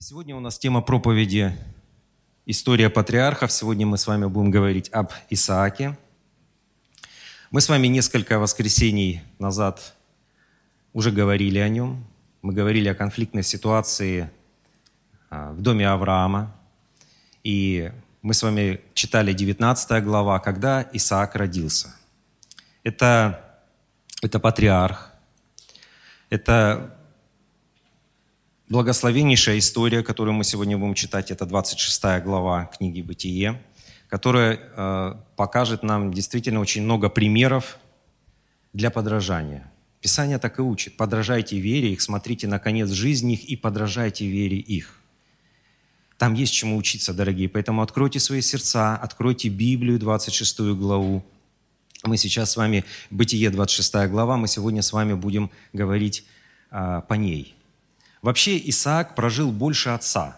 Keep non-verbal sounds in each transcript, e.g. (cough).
Сегодня у нас тема проповеди «История патриархов». Сегодня мы с вами будем говорить об Исааке. Мы с вами несколько воскресений назад уже говорили о нем. Мы говорили о конфликтной ситуации а, в доме Авраама. И мы с вами читали 19 глава, когда Исаак родился. Это, это патриарх, это Благословеннейшая история, которую мы сегодня будем читать, это 26 глава книги «Бытие», которая э, покажет нам действительно очень много примеров для подражания. Писание так и учит. Подражайте вере их, смотрите на конец жизни их и подражайте вере их. Там есть чему учиться, дорогие. Поэтому откройте свои сердца, откройте Библию, 26 главу. Мы сейчас с вами, Бытие, 26 глава, мы сегодня с вами будем говорить а, по ней – Вообще Исаак прожил больше отца.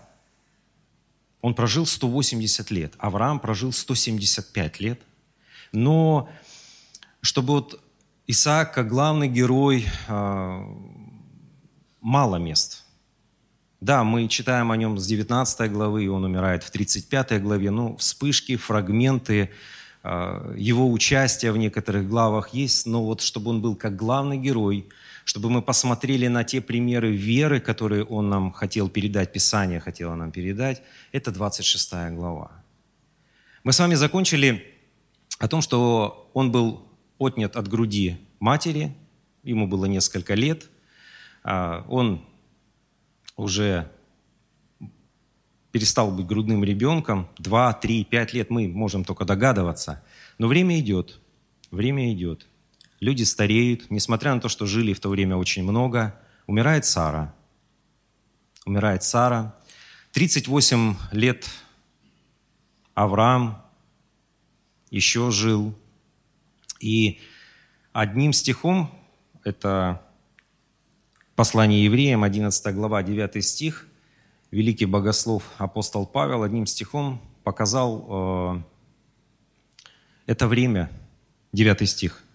Он прожил 180 лет. Авраам прожил 175 лет. Но чтобы вот Исаак как главный герой, а, мало мест. Да, мы читаем о нем с 19 главы, и он умирает в 35 главе, но вспышки, фрагменты а, его участия в некоторых главах есть, но вот чтобы он был как главный герой – чтобы мы посмотрели на те примеры веры, которые он нам хотел передать, Писание хотело нам передать. Это 26 глава. Мы с вами закончили о том, что он был отнят от груди матери, ему было несколько лет, а, он уже перестал быть грудным ребенком, 2, 3, 5 лет мы можем только догадываться. Но время идет, время идет люди стареют, несмотря на то, что жили в то время очень много. Умирает Сара. Умирает Сара. 38 лет Авраам еще жил. И одним стихом, это послание евреям, 11 глава, 9 стих, великий богослов апостол Павел одним стихом показал э, это время, 9 стих –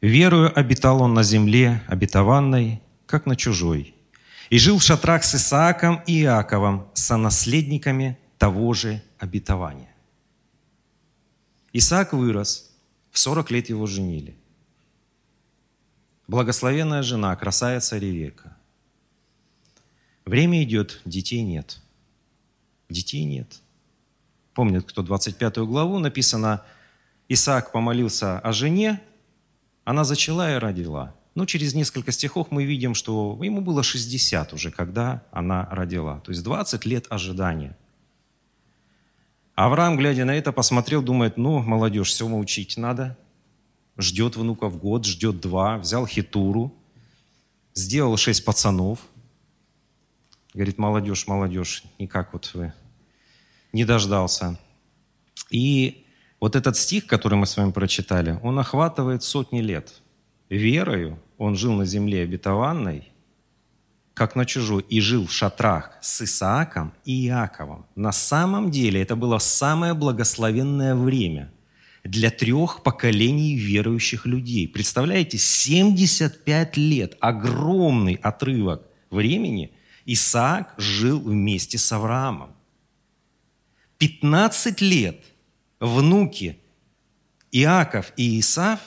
Верую обитал он на земле обетованной, как на чужой, и жил в шатрах с Исааком и Иаковом, сонаследниками того же обетования. Исаак вырос, в 40 лет его женили. Благословенная жена, красавица Ревека. Время идет, детей нет. Детей нет. Помнит, кто 25 главу написано, Исаак помолился о жене, она зачала и родила. Но через несколько стихов мы видим, что ему было 60 уже, когда она родила. То есть 20 лет ожидания. Авраам, глядя на это, посмотрел, думает, ну, молодежь, все учить надо. Ждет внуков год, ждет два. Взял хитуру, сделал шесть пацанов. Говорит, молодежь, молодежь, никак вот вы не дождался. И вот этот стих, который мы с вами прочитали, он охватывает сотни лет. Верою он жил на земле обетованной, как на чужой, и жил в шатрах с Исааком и Иаковом. На самом деле это было самое благословенное время для трех поколений верующих людей. Представляете, 75 лет, огромный отрывок времени, Исаак жил вместе с Авраамом. 15 лет – внуки Иаков и Исав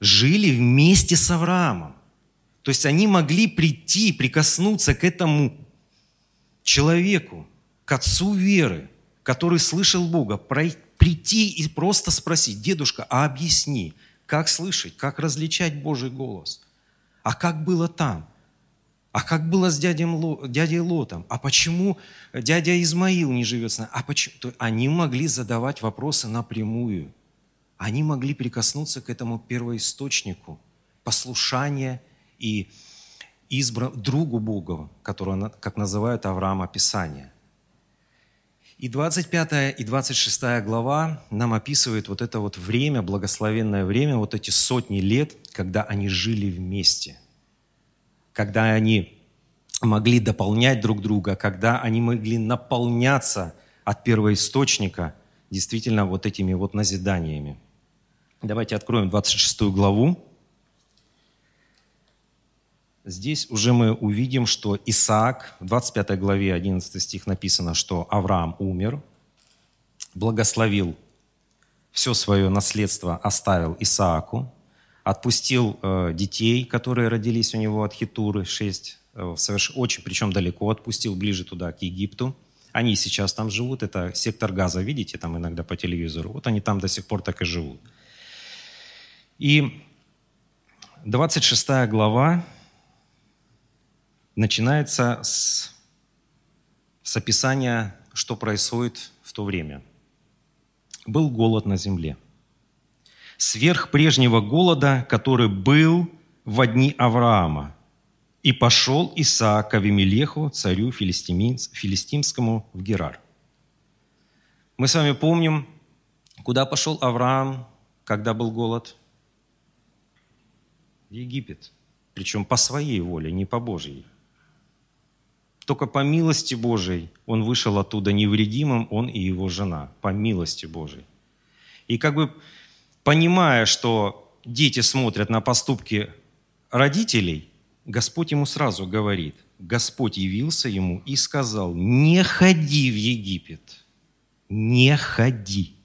жили вместе с Авраамом. То есть они могли прийти, прикоснуться к этому человеку, к отцу веры, который слышал Бога, прийти и просто спросить, дедушка, а объясни, как слышать, как различать Божий голос? А как было там? А как было с дядем, дядей Лотом? А почему дядя Измаил не живет с нами? А почему? То они могли задавать вопросы напрямую. Они могли прикоснуться к этому первоисточнику послушания и избра... другу Бога, которого, как называют Авраама Писание. И 25 и 26 глава нам описывает вот это вот время, благословенное время, вот эти сотни лет, когда они жили вместе – когда они могли дополнять друг друга, когда они могли наполняться от первоисточника действительно вот этими вот назиданиями. Давайте откроем 26 главу. здесь уже мы увидим, что Исаак, в 25 главе 11 стих написано, что Авраам умер, благословил все свое наследство, оставил Исааку, отпустил э, детей, которые родились у него от Хитуры, шесть, э, соверш... очень, причем далеко отпустил, ближе туда, к Египту. Они сейчас там живут, это сектор газа, видите, там иногда по телевизору. Вот они там до сих пор так и живут. И 26 глава начинается с, с описания, что происходит в то время. Был голод на земле – сверх прежнего голода, который был в дни Авраама. И пошел Исаак к Авимелеху, царю филистимскому, в Герар. Мы с вами помним, куда пошел Авраам, когда был голод? В Египет. Причем по своей воле, не по Божьей. Только по милости Божией он вышел оттуда невредимым, он и его жена. По милости Божией. И как бы понимая, что дети смотрят на поступки родителей, Господь ему сразу говорит, Господь явился ему и сказал, не ходи в Египет, не ходи.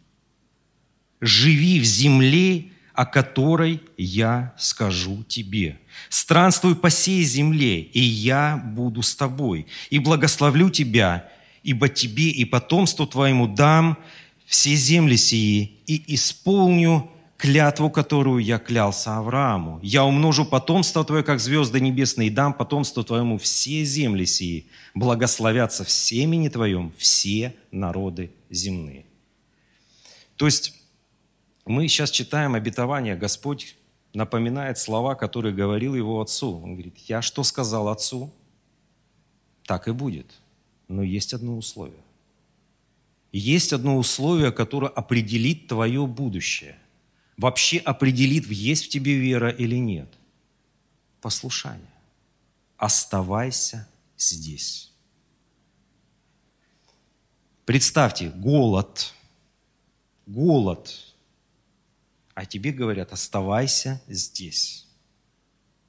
Живи в земле, о которой я скажу тебе. Странствуй по сей земле, и я буду с тобой, и благословлю тебя, ибо тебе и потомству твоему дам все земли сии и исполню клятву, которую я клялся Аврааму. Я умножу потомство твое, как звезды небесные, и дам потомство твоему все земли сии. Благословятся в семени твоем все народы земные. То есть мы сейчас читаем обетование, Господь напоминает слова, которые говорил его отцу. Он говорит, я что сказал отцу, так и будет. Но есть одно условие. Есть одно условие, которое определит твое будущее. Вообще определит, есть в тебе вера или нет. Послушание. Оставайся здесь. Представьте, голод. Голод. А тебе говорят, оставайся здесь.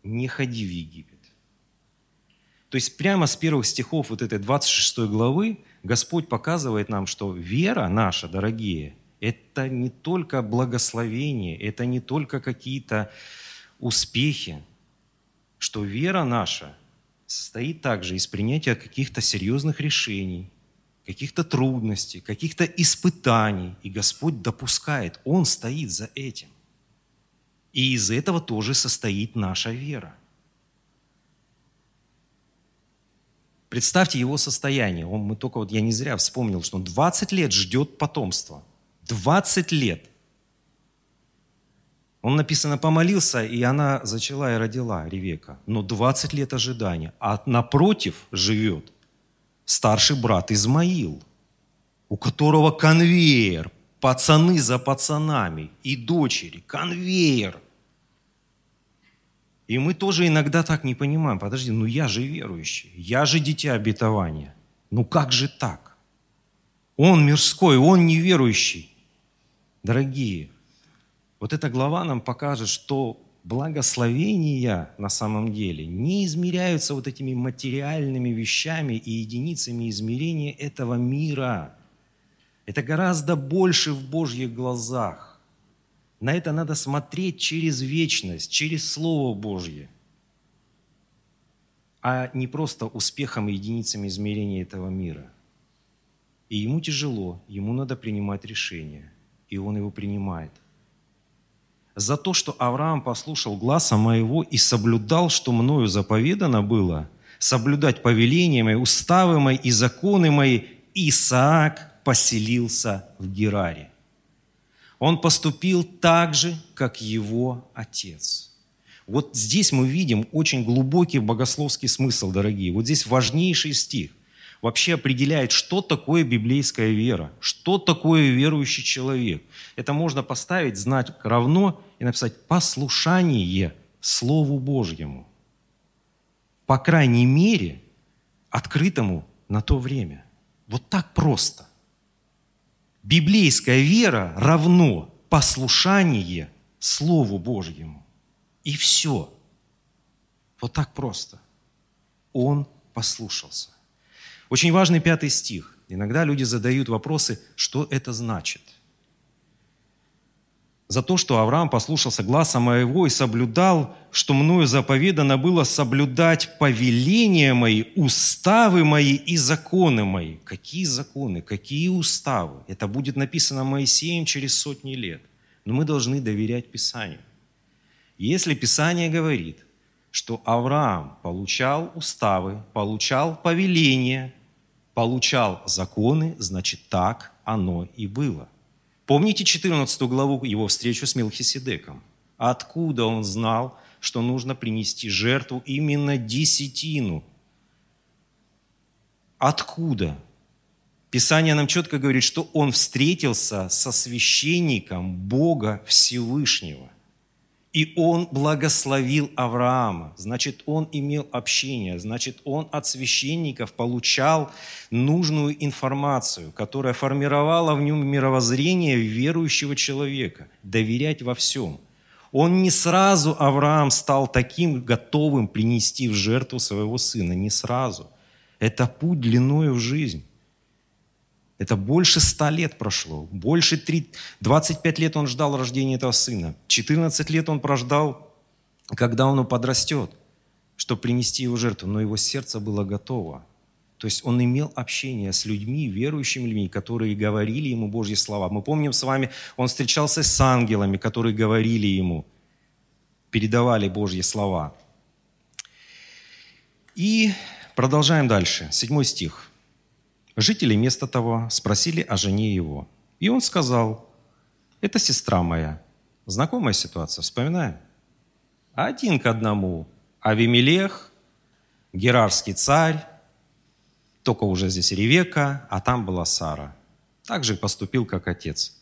Не ходи в Египет. То есть прямо с первых стихов вот этой 26 главы Господь показывает нам, что вера наша, дорогие, это не только благословение, это не только какие-то успехи, что вера наша состоит также из принятия каких-то серьезных решений, каких-то трудностей, каких-то испытаний. И Господь допускает, Он стоит за этим. И из этого тоже состоит наша вера. Представьте его состояние. Он, мы только вот, я не зря вспомнил, что он 20 лет ждет потомства. 20 лет. Он написано помолился, и она зачала и родила Ревека. Но 20 лет ожидания. А напротив живет старший брат Измаил, у которого конвейер, пацаны за пацанами и дочери, конвейер – и мы тоже иногда так не понимаем. Подожди, ну я же верующий, я же дитя обетования. Ну как же так? Он мирской, он неверующий. Дорогие, вот эта глава нам покажет, что благословения на самом деле не измеряются вот этими материальными вещами и единицами измерения этого мира. Это гораздо больше в Божьих глазах. На это надо смотреть через вечность, через Слово Божье, а не просто успехом и единицами измерения этого мира. И ему тяжело, ему надо принимать решение, и он его принимает. За то, что Авраам послушал гласа моего и соблюдал, что мною заповедано было, соблюдать повеления мои, уставы мои и законы мои, Исаак поселился в Гераре. Он поступил так же, как его отец. Вот здесь мы видим очень глубокий богословский смысл, дорогие. Вот здесь важнейший стих. Вообще определяет, что такое библейская вера, что такое верующий человек. Это можно поставить, знать равно и написать послушание Слову Божьему. По крайней мере, открытому на то время. Вот так просто. Библейская вера равно послушание Слову Божьему. И все. Вот так просто. Он послушался. Очень важный пятый стих. Иногда люди задают вопросы, что это значит – за то, что Авраам послушался гласа моего и соблюдал, что мною заповедано было соблюдать повеления мои, уставы мои и законы мои. Какие законы, какие уставы? Это будет написано Моисеем через сотни лет. Но мы должны доверять Писанию. Если Писание говорит, что Авраам получал уставы, получал повеления, получал законы, значит так оно и было. Помните 14 главу, его встречу с Мелхиседеком? Откуда он знал, что нужно принести жертву именно десятину? Откуда? Писание нам четко говорит, что он встретился со священником Бога Всевышнего – и он благословил Авраама. Значит, он имел общение. Значит, он от священников получал нужную информацию, которая формировала в нем мировоззрение верующего человека. Доверять во всем. Он не сразу, Авраам, стал таким готовым принести в жертву своего сына. Не сразу. Это путь длиною в жизнь. Это больше ста лет прошло. Больше 3, 25 лет он ждал рождения этого сына. 14 лет он прождал, когда он подрастет, чтобы принести его жертву. Но его сердце было готово. То есть он имел общение с людьми, верующими людьми, которые говорили ему Божьи слова. Мы помним с вами, он встречался с ангелами, которые говорили ему, передавали Божьи слова. И продолжаем дальше. Седьмой стих. Жители места того спросили о жене его. И он сказал, это сестра моя. Знакомая ситуация, вспоминаем? Один к одному. Авимелех, Герарский царь, только уже здесь Ревека, а там была Сара. Так же поступил, как отец.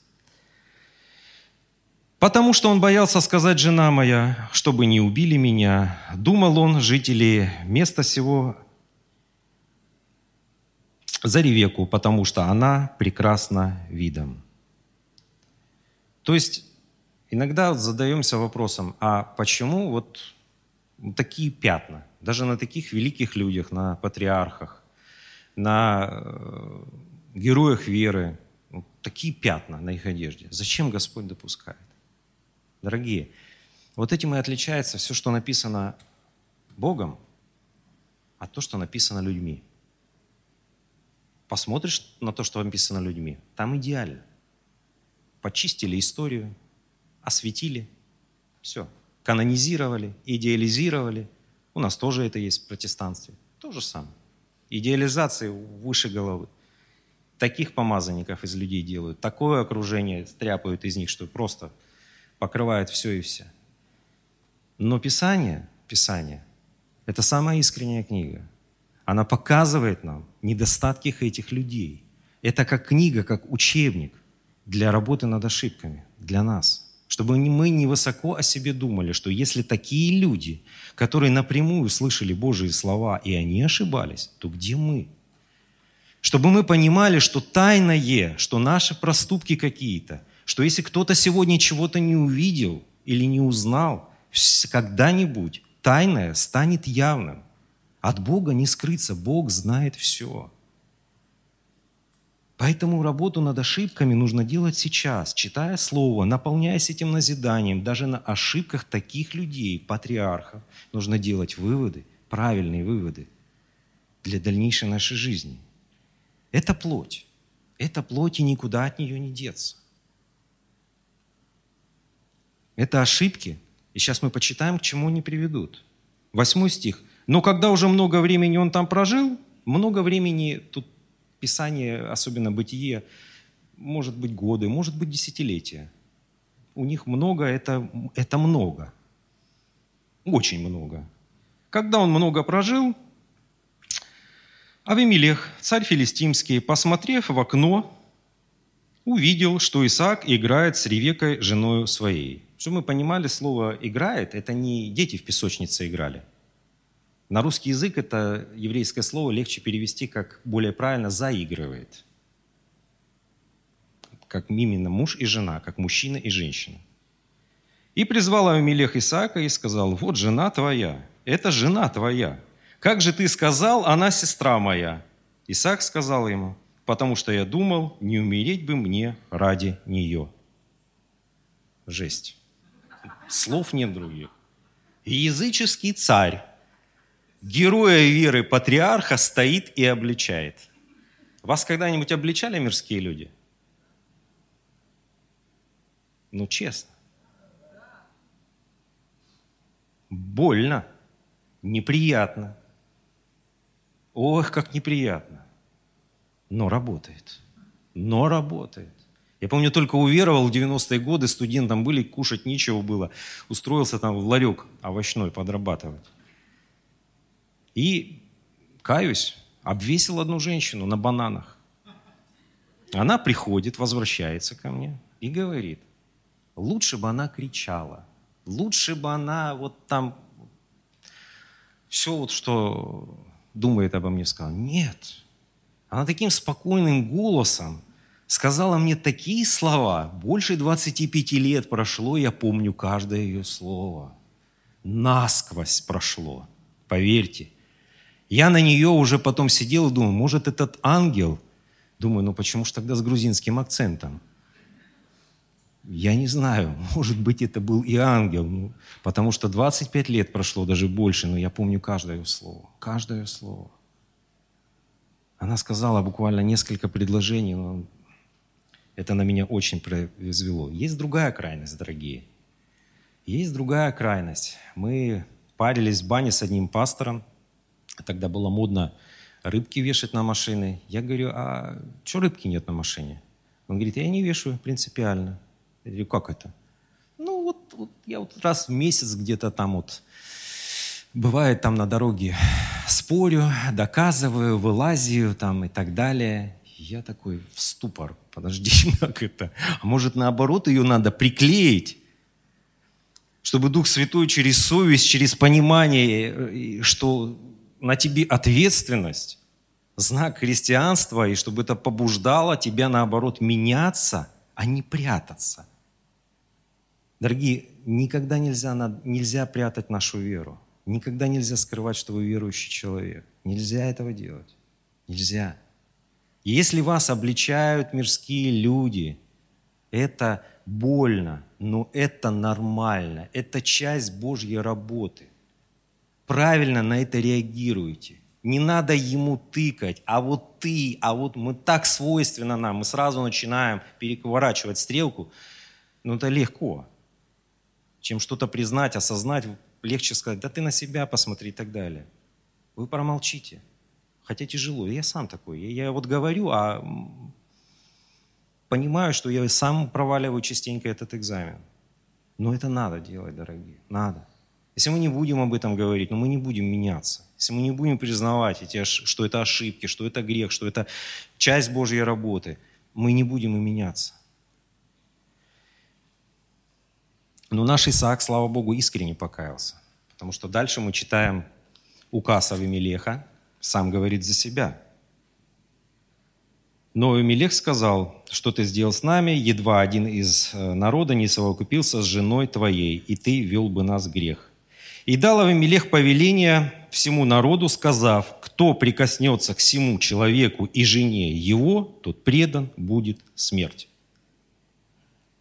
Потому что он боялся сказать, жена моя, чтобы не убили меня, думал он, жители места сего за Ревеку, потому что она прекрасна видом. То есть иногда задаемся вопросом, а почему вот такие пятна, даже на таких великих людях, на патриархах, на э, героях веры, такие пятна на их одежде. Зачем Господь допускает? Дорогие, вот этим и отличается все, что написано Богом, от то, что написано людьми посмотришь на то, что написано людьми, там идеально. Почистили историю, осветили, все. Канонизировали, идеализировали. У нас тоже это есть в протестанстве. То же самое. Идеализации выше головы. Таких помазанников из людей делают, такое окружение стряпают из них, что просто покрывает все и все. Но Писание, Писание, это самая искренняя книга. Она показывает нам недостатки этих людей. Это как книга, как учебник для работы над ошибками, для нас. Чтобы мы не высоко о себе думали, что если такие люди, которые напрямую слышали Божьи слова, и они ошибались, то где мы? Чтобы мы понимали, что тайное, что наши проступки какие-то, что если кто-то сегодня чего-то не увидел или не узнал, когда-нибудь тайное станет явным. От Бога не скрыться, Бог знает все. Поэтому работу над ошибками нужно делать сейчас, читая Слово, наполняясь этим назиданием. Даже на ошибках таких людей, патриархов, нужно делать выводы, правильные выводы для дальнейшей нашей жизни. Это плоть. Это плоть, и никуда от нее не деться. Это ошибки, и сейчас мы почитаем, к чему они приведут. Восьмой стих. Но когда уже много времени он там прожил, много времени, тут Писание, особенно Бытие, может быть годы, может быть десятилетия. У них много, это, это много. Очень много. Когда он много прожил, Авимелех, царь филистимский, посмотрев в окно, увидел, что Исаак играет с Ревекой, женой своей. Чтобы мы понимали, слово «играет» – это не дети в песочнице играли. На русский язык это еврейское слово легче перевести как более правильно «заигрывает». Как именно муж и жена, как мужчина и женщина. И призвал Авимелех Исаака и сказал, вот жена твоя. это жена твоя. Как же ты сказал, она сестра моя? Исаак сказал ему, потому что я думал, не умереть бы мне ради нее. Жесть. Слов нет других. языческий царь, героя веры патриарха, стоит и обличает. Вас когда-нибудь обличали мирские люди? Ну, честно. Больно, неприятно. Ох, как неприятно. Но работает. Но работает. Я помню, только уверовал в 90-е годы, студентам были, кушать нечего было. Устроился там в ларек овощной подрабатывать. И, каюсь, обвесил одну женщину на бананах. Она приходит, возвращается ко мне и говорит, лучше бы она кричала, лучше бы она вот там все вот, что думает обо мне, сказала. Нет. Она таким спокойным голосом сказала мне такие слова. Больше 25 лет прошло, я помню каждое ее слово. Насквозь прошло. Поверьте. Я на нее уже потом сидел и думал, может, этот ангел? Думаю, ну почему же тогда с грузинским акцентом? Я не знаю, (laughs) может быть, это был и ангел, ну, потому что 25 лет прошло, даже больше, но я помню каждое слово, каждое слово. Она сказала буквально несколько предложений, но это на меня очень произвело. Есть другая крайность, дорогие. Есть другая крайность. Мы парились в бане с одним пастором. Тогда было модно рыбки вешать на машины. Я говорю, а что рыбки нет на машине? Он говорит, я не вешаю принципиально. Я говорю, как это? Ну, вот, вот я вот раз в месяц где-то там вот бывает там на дороге спорю, доказываю, вылазию там и так далее. Я такой в ступор. Подожди, (laughs) как это? А может, наоборот, ее надо приклеить, чтобы Дух Святой через совесть, через понимание, что на тебе ответственность, знак христианства, и чтобы это побуждало тебя, наоборот, меняться, а не прятаться. Дорогие, никогда нельзя, нельзя прятать нашу веру. Никогда нельзя скрывать, что вы верующий человек. Нельзя этого делать. Нельзя. Если вас обличают мирские люди, это больно, но это нормально. Это часть Божьей работы. Правильно на это реагируйте. Не надо ему тыкать, а вот ты, а вот мы так свойственно нам, мы сразу начинаем переворачивать стрелку. Ну это легко чем что-то признать, осознать, легче сказать, да ты на себя посмотри и так далее. Вы промолчите. Хотя тяжело. Я сам такой. Я, я вот говорю, а понимаю, что я сам проваливаю частенько этот экзамен. Но это надо делать, дорогие. Надо. Если мы не будем об этом говорить, но мы не будем меняться. Если мы не будем признавать, эти, что это ошибки, что это грех, что это часть Божьей работы, мы не будем и меняться. Но наш Исаак, слава Богу, искренне покаялся. Потому что дальше мы читаем указ Авимелеха, сам говорит за себя. Но Авимелех сказал, что ты сделал с нами, едва один из э, народа не совокупился с женой твоей, и ты вел бы нас грех. И дал Авимелех повеление всему народу, сказав, кто прикоснется к всему человеку и жене его, тот предан будет смерть.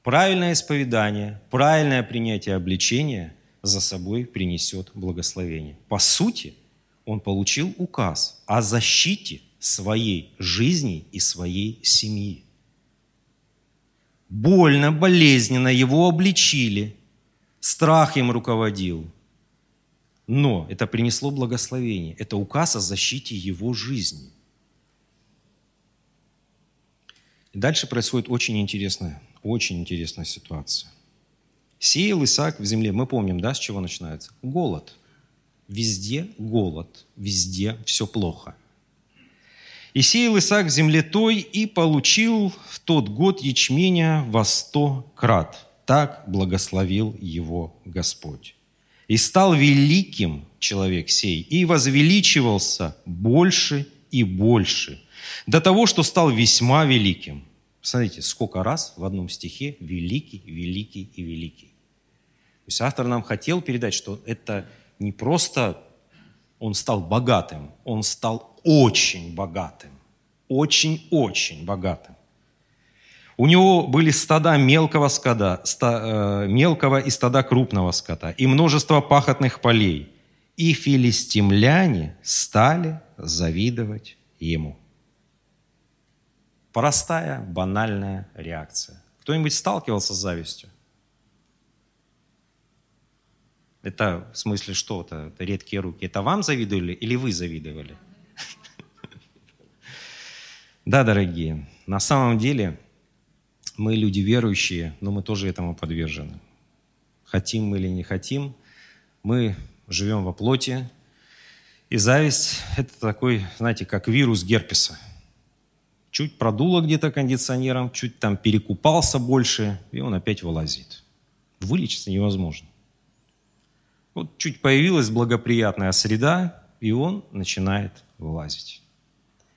Правильное исповедание, правильное принятие обличения за собой принесет благословение. По сути, он получил указ о защите своей жизни и своей семьи. Больно, болезненно его обличили, страх им руководил. Но это принесло благословение. Это указ о защите его жизни. И дальше происходит очень интересное очень интересная ситуация. Сеял Исаак в земле. Мы помним, да, с чего начинается? Голод. Везде голод, везде все плохо. И сеял Исаак в земле той и получил в тот год ячменя во сто крат. Так благословил его Господь. И стал великим человек сей, и возвеличивался больше и больше, до того, что стал весьма великим. Посмотрите, сколько раз в одном стихе «великий, великий и великий». То есть автор нам хотел передать, что это не просто он стал богатым, он стал очень богатым. Очень-очень богатым. У него были стада мелкого скота, ста, э, мелкого и стада крупного скота, и множество пахотных полей. И филистимляне стали завидовать ему. Простая, банальная реакция. Кто-нибудь сталкивался с завистью? Это в смысле что-то, редкие руки. Это вам завидовали или вы завидовали? (laughs) Да, дорогие, на самом деле мы люди верующие, но мы тоже этому подвержены. Хотим мы или не хотим, мы живем во плоти, и зависть – это такой, знаете, как вирус герпеса. Чуть продуло где-то кондиционером, чуть там перекупался больше, и он опять вылазит. Вылечиться невозможно. Вот чуть появилась благоприятная среда, и он начинает вылазить.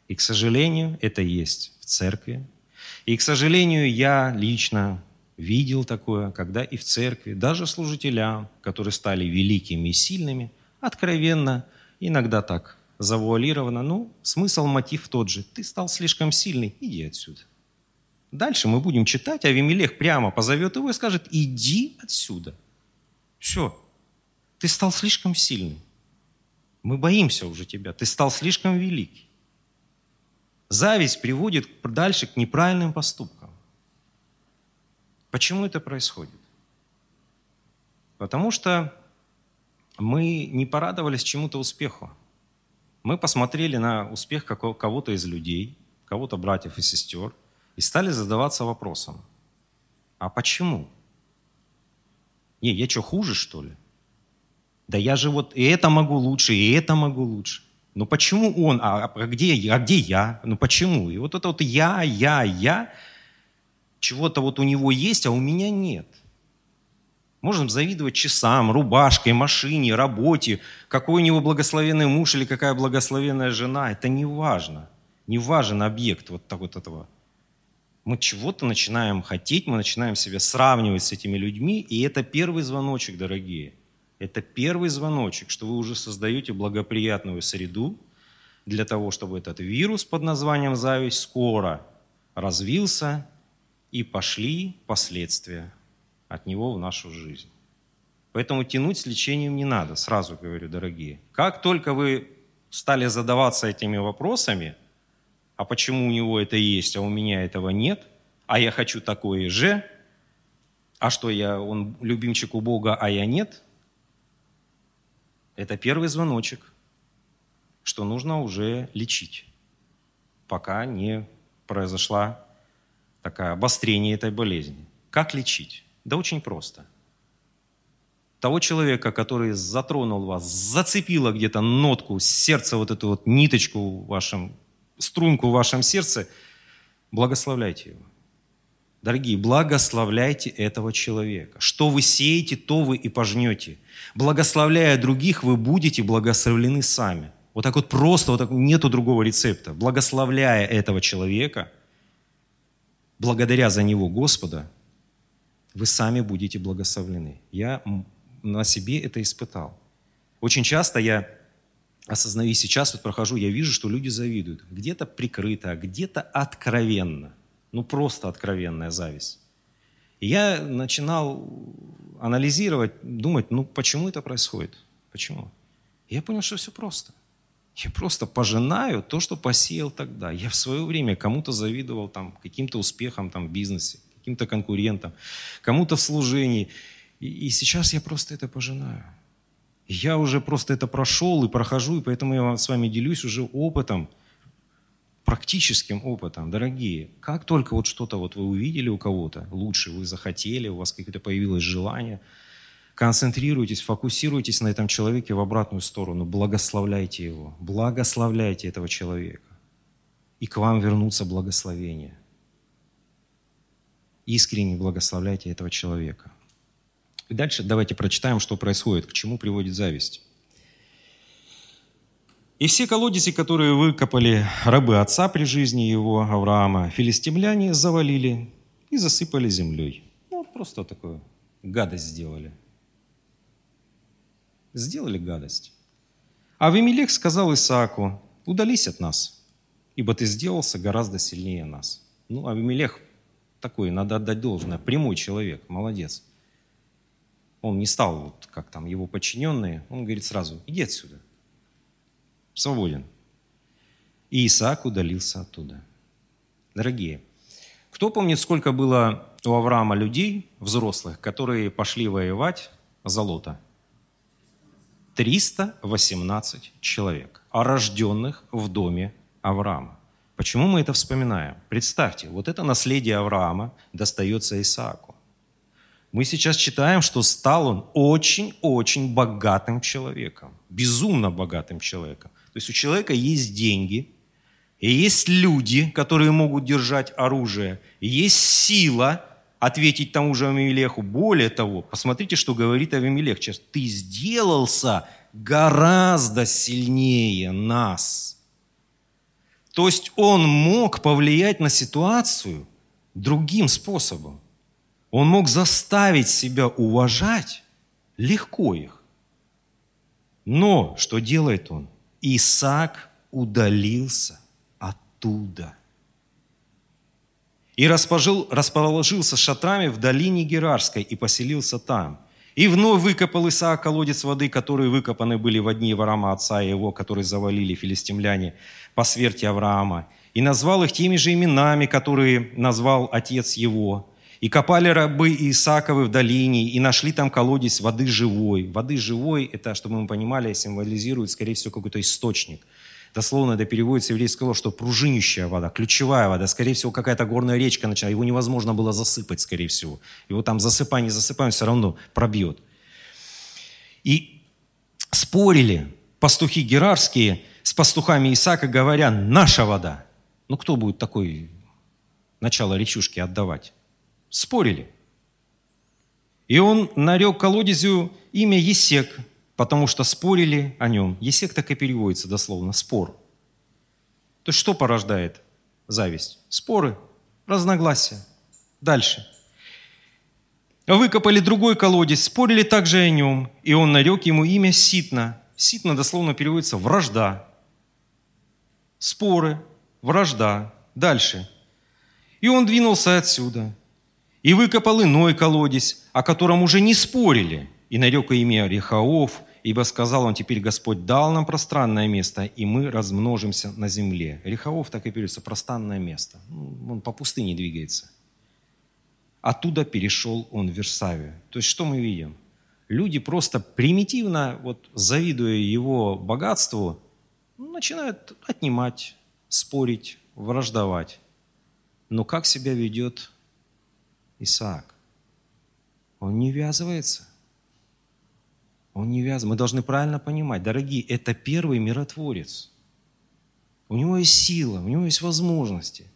И, к сожалению, это есть в церкви. И, к сожалению, я лично видел такое, когда и в церкви, даже служителям, которые стали великими и сильными, откровенно, иногда так завуалированно, ну, смысл, мотив тот же. Ты стал слишком сильный, иди отсюда. Дальше мы будем читать, а Авимелех прямо позовет его и скажет, иди отсюда. Все, ты стал слишком сильным. Мы боимся уже тебя. Ты стал слишком великий. Зависть приводит дальше к неправильным поступкам. Почему это происходит? Потому что мы не порадовались чему-то успеху. Мы посмотрели на успех кого-то из людей, кого-то братьев и сестер, и стали задаваться вопросом, а почему? Не, я что, хуже, что ли? Да я же вот и это могу лучше, и это могу лучше. Ну почему он, а, а, где, а где я? Ну почему? И вот это вот я, я, я, чего-то вот у него есть, а у меня нет. Можем завидовать часам, рубашкой, машине, работе, какой у него благословенный муж или какая благословенная жена. Это не важно. Не важен объект вот, так вот этого. Мы чего-то начинаем хотеть, мы начинаем себя сравнивать с этими людьми, и это первый звоночек, дорогие – это первый звоночек, что вы уже создаете благоприятную среду для того, чтобы этот вирус под названием зависть скоро развился и пошли последствия от него в нашу жизнь. Поэтому тянуть с лечением не надо, сразу говорю, дорогие. Как только вы стали задаваться этими вопросами, а почему у него это есть, а у меня этого нет, а я хочу такое же, а что я, он любимчик у Бога, а я нет – это первый звоночек, что нужно уже лечить, пока не произошла такое обострение этой болезни. Как лечить? Да очень просто. Того человека, который затронул вас, зацепило где-то нотку, сердце, вот эту вот ниточку в вашем, струнку в вашем сердце, благословляйте его. Дорогие, благословляйте этого человека. Что вы сеете, то вы и пожнете. Благословляя других, вы будете благословлены сами. Вот так вот просто, вот так, нету другого рецепта. Благословляя этого человека, благодаря за него Господа, вы сами будете благословлены. Я на себе это испытал. Очень часто я осознаю, сейчас вот прохожу, я вижу, что люди завидуют. Где-то прикрыто, где-то откровенно – ну, просто откровенная зависть. И я начинал анализировать, думать, ну, почему это происходит? Почему? И я понял, что все просто. Я просто пожинаю то, что посеял тогда. Я в свое время кому-то завидовал там, каким-то успехам там, в бизнесе, каким-то конкурентам, кому-то в служении. И, и сейчас я просто это пожинаю. я уже просто это прошел и прохожу, и поэтому я с вами делюсь уже опытом – практическим опытом, дорогие, как только вот что-то вот вы увидели у кого-то, лучше вы захотели, у вас какое-то появилось желание, концентрируйтесь, фокусируйтесь на этом человеке в обратную сторону, благословляйте его, благословляйте этого человека, и к вам вернутся благословения. Искренне благословляйте этого человека. И дальше давайте прочитаем, что происходит, к чему приводит зависть. И все колодези, которые выкопали рабы отца при жизни его, Авраама, филистимляне завалили и засыпали землей. Ну, просто такую гадость сделали. сделали гадость. А Авимелех сказал Исааку, удались от нас, ибо ты сделался гораздо сильнее нас. Ну, Авимелех такой, надо отдать должное, прямой человек, молодец. Он не стал, вот, как там его подчиненные, он говорит сразу, иди отсюда, свободен. И Исаак удалился оттуда. Дорогие, кто помнит, сколько было у Авраама людей, взрослых, которые пошли воевать за Лота? 318 человек, а рожденных в доме Авраама. Почему мы это вспоминаем? Представьте, вот это наследие Авраама достается Исааку. Мы сейчас читаем, что стал он очень-очень богатым человеком, безумно богатым человеком. То есть у человека есть деньги, и есть люди, которые могут держать оружие, и есть сила ответить тому же Авимелеху. Более того, посмотрите, что говорит Авимелех. Ты сделался гораздо сильнее нас. То есть он мог повлиять на ситуацию другим способом. Он мог заставить себя уважать легко их. Но что делает он? Исаак удалился оттуда. И расположил, расположился шатрами в долине Герарской и поселился там. И вновь выкопал Исаак колодец воды, которые выкопаны были в дни Авраама, отца его, которые завалили филистимляне по смерти Авраама. И назвал их теми же именами, которые назвал отец его. И копали рабы Исааковы в долине, и нашли там колодец воды живой. Воды живой, это, чтобы мы понимали, символизирует, скорее всего, какой-то источник – Дословно это переводится еврейское слово, что пружинищая вода, ключевая вода. Скорее всего, какая-то горная речка начала. Его невозможно было засыпать, скорее всего. Его там засыпай, не засыпай, он все равно пробьет. И спорили пастухи герарские с пастухами Исаака, говоря, наша вода. Ну, кто будет такой начало речушки отдавать? Спорили. И он нарек колодезю имя Есек, потому что спорили о нем. Есек так и переводится дословно – спор. То есть что порождает зависть? Споры, разногласия. Дальше. Выкопали другой колодец, спорили также о нем, и он нарек ему имя Ситна. Ситна дословно переводится «вражда». Споры, вражда. Дальше. И он двинулся отсюда, и выкопал иной колодец, о котором уже не спорили, и нарек имя Рехаов, ибо сказал он, теперь Господь дал нам пространное место, и мы размножимся на земле. Рехаов так и переводится, пространное место. Ну, он по пустыне двигается. Оттуда перешел он в Версавию. То есть что мы видим? Люди просто примитивно, вот, завидуя его богатству, начинают отнимать, спорить, враждовать. Но как себя ведет Исаак? Он не ввязывается. Он не вязан. Мы должны правильно понимать, дорогие, это первый миротворец. У него есть сила, у него есть возможности.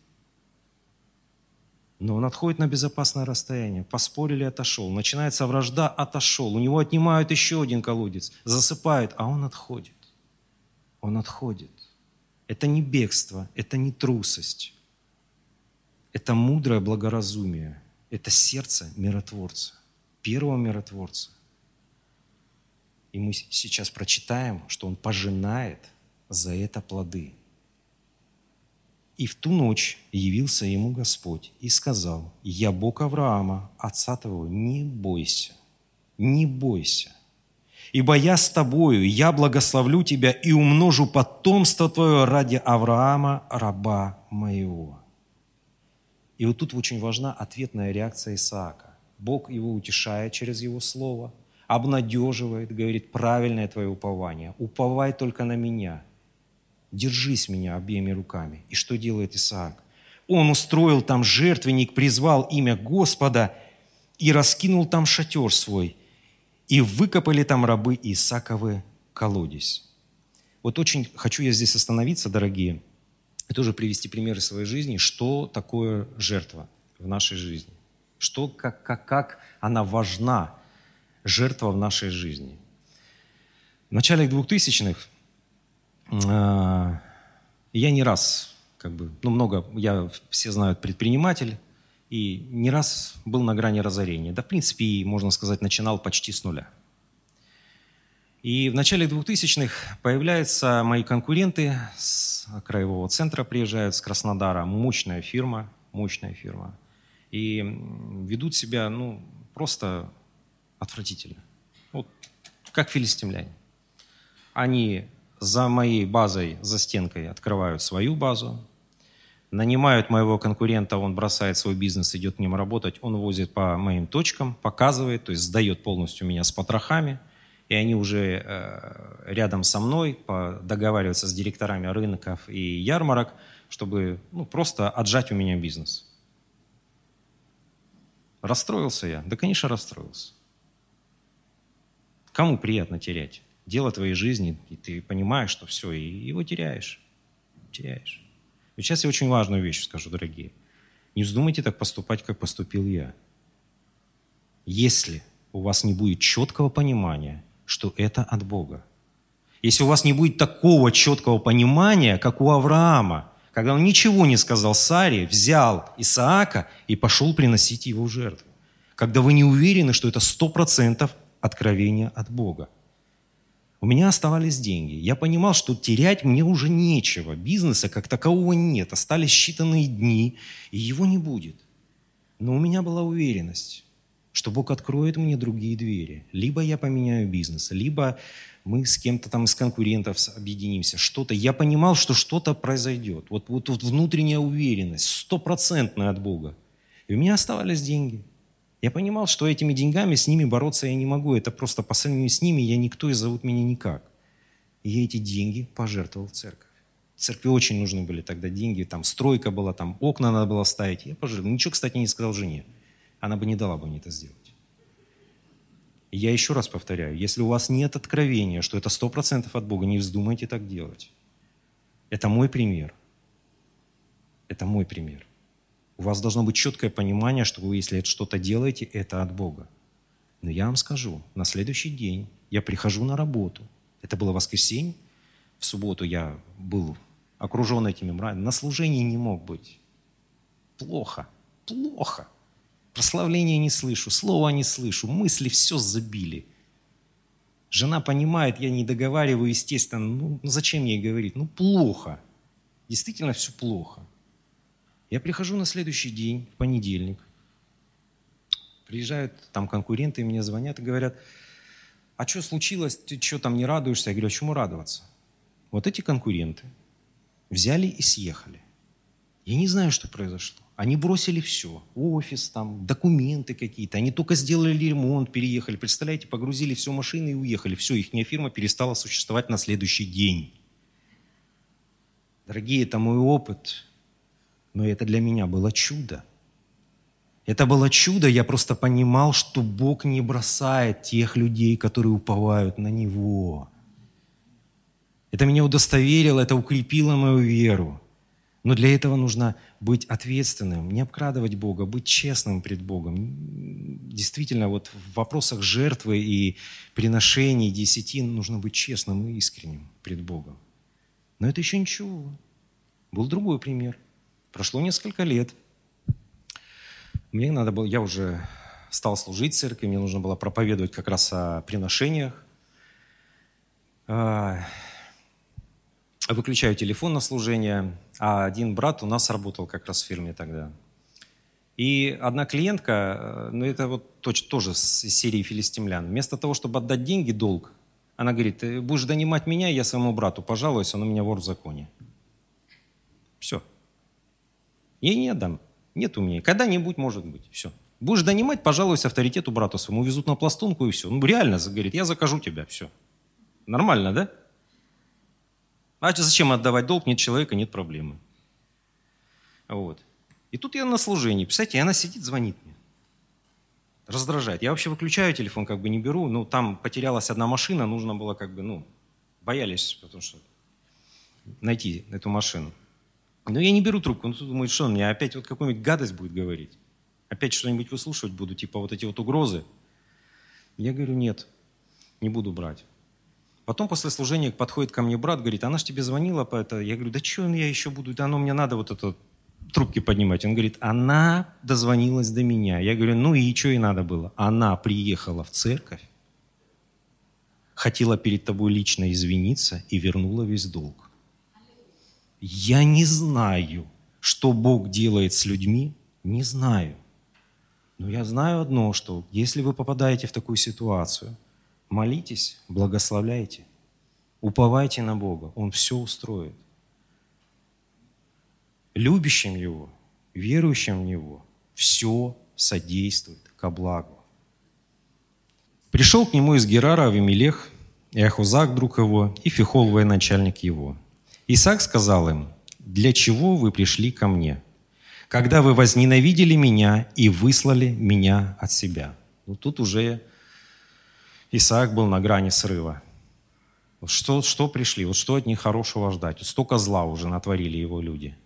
Но он отходит на безопасное расстояние. Поспорили, отошел. Начинается вражда, отошел. У него отнимают еще один колодец, засыпают, а он отходит. Он отходит. Это не бегство, это не трусость. Это мудрое благоразумие. Это сердце миротворца, первого миротворца. И мы сейчас прочитаем, что он пожинает за это плоды. И в ту ночь явился ему Господь и сказал, «Я Бог Авраама, отца твоего, не бойся, не бойся, ибо я с тобою, я благословлю тебя и умножу потомство твое ради Авраама, раба моего». И вот тут очень важна ответная реакция Исаака. Бог его утешает через его слово – обнадеживает, говорит, правильное твое упование, уповай только на меня, держись меня обеими руками. И что делает Исаак? Он устроил там жертвенник, призвал имя Господа и раскинул там шатер свой, и выкопали там рабы Исааковы колодец. Вот очень хочу я здесь остановиться, дорогие, и тоже привести примеры своей жизни, что такое жертва в нашей жизни, что, как, как, как она важна жертва в нашей жизни. В начале 2000-х э, я не раз, как бы, ну много, я, все знают, предприниматель, и не раз был на грани разорения. Да, в принципе, можно сказать, начинал почти с нуля. И в начале 2000-х появляются мои конкуренты с краевого центра, приезжают с Краснодара, мощная фирма, мощная фирма. И ведут себя, ну, просто отвратительно. Вот как филистимляне. Они за моей базой, за стенкой открывают свою базу, нанимают моего конкурента, он бросает свой бизнес, идет к ним работать, он возит по моим точкам, показывает, то есть сдает полностью меня с потрохами, и они уже э, рядом со мной договариваются с директорами рынков и ярмарок, чтобы ну, просто отжать у меня бизнес. Расстроился я? Да, конечно, расстроился. Кому приятно терять? Дело твоей жизни, и ты понимаешь, что все, и его теряешь. Теряешь. И сейчас я очень важную вещь скажу, дорогие. Не вздумайте так поступать, как поступил я. Если у вас не будет четкого понимания, что это от Бога, если у вас не будет такого четкого понимания, как у Авраама, когда он ничего не сказал Саре, взял Исаака и пошел приносить его в жертву. Когда вы не уверены, что это сто процентов откровение от Бога. У меня оставались деньги. Я понимал, что терять мне уже нечего. Бизнеса как такового нет. Остались считанные дни, и его не будет. Но у меня была уверенность, что Бог откроет мне другие двери. Либо я поменяю бизнес, либо мы с кем-то там из конкурентов объединимся, что-то. Я понимал, что что-то произойдет. Вот, вот, вот внутренняя уверенность, стопроцентная от Бога. И у меня оставались деньги – я понимал, что этими деньгами с ними бороться я не могу. Это просто по сравнению с ними я никто и зовут меня никак. И я эти деньги пожертвовал в церковь. Церкви очень нужны были тогда деньги, там стройка была, там окна надо было ставить. Я пожертвовал. Ничего, кстати, не сказал жене. Она бы не дала бы мне это сделать. И я еще раз повторяю, если у вас нет откровения, что это сто процентов от Бога, не вздумайте так делать. Это мой пример. Это мой пример. У вас должно быть четкое понимание, что вы, если что-то делаете, это от Бога. Но я вам скажу, на следующий день я прихожу на работу. Это было воскресенье. В субботу я был окружен этими мраками. На служении не мог быть. Плохо. Плохо. Прославления не слышу, слова не слышу, мысли все забили. Жена понимает, я не договариваю, естественно. Ну, зачем ей говорить? Ну, плохо. Действительно все плохо. Я прихожу на следующий день, в понедельник. Приезжают там конкуренты, мне звонят и говорят, а что случилось, ты что там не радуешься? Я говорю, а чему радоваться? Вот эти конкуренты взяли и съехали. Я не знаю, что произошло. Они бросили все. Офис, там, документы какие-то. Они только сделали ремонт, переехали. Представляете, погрузили все машины и уехали. Все, их фирма перестала существовать на следующий день. Дорогие, это мой опыт. Но это для меня было чудо. Это было чудо, я просто понимал, что Бог не бросает тех людей, которые уповают на Него. Это меня удостоверило, это укрепило мою веру. Но для этого нужно быть ответственным, не обкрадывать Бога, быть честным пред Богом. Действительно, вот в вопросах жертвы и приношений, десятин нужно быть честным и искренним пред Богом. Но это еще ничего. Был другой пример. Прошло несколько лет. Мне надо было, я уже стал служить в церкви, мне нужно было проповедовать как раз о приношениях. Выключаю телефон на служение, а один брат у нас работал как раз в фирме тогда. И одна клиентка, ну это вот тоже из серии филистимлян, вместо того, чтобы отдать деньги, долг, она говорит, ты будешь донимать меня, я своему брату пожалуюсь, он у меня вор в законе. Все. Я не отдам. Нет у меня. Когда-нибудь, может быть. Все. Будешь донимать, пожалуйся авторитету брату своему. Везут на пластунку и все. Ну, реально, говорит, я закажу тебя. Все. Нормально, да? А зачем отдавать долг? Нет человека, нет проблемы. Вот. И тут я на служении. Представляете, она сидит, звонит мне. Раздражает. Я вообще выключаю телефон, как бы не беру. Ну, там потерялась одна машина, нужно было как бы, ну, боялись, потому что найти эту машину. Но я не беру трубку. Ну, думает, что он мне опять вот какую-нибудь гадость будет говорить. Опять что-нибудь выслушивать буду, типа вот эти вот угрозы. Я говорю, нет, не буду брать. Потом после служения подходит ко мне брат, говорит, она же тебе звонила по это. Я говорю, да что я еще буду, да оно мне надо вот это трубки поднимать. Он говорит, она дозвонилась до меня. Я говорю, ну и что ей надо было? Она приехала в церковь, хотела перед тобой лично извиниться и вернула весь долг. Я не знаю, что Бог делает с людьми, не знаю. Но я знаю одно, что если вы попадаете в такую ситуацию, молитесь, благословляйте, уповайте на Бога, Он все устроит. Любящим Его, верующим в Него, все содействует ко благу. Пришел к нему из Герара Авимелех, и Ахузак, друг его, и Фихол, военачальник его. Исаак сказал им, «Для чего вы пришли ко мне? Когда вы возненавидели меня и выслали меня от себя». Ну, тут уже Исаак был на грани срыва. Что, что пришли? Вот что от них хорошего ждать? Вот столько зла уже натворили его люди.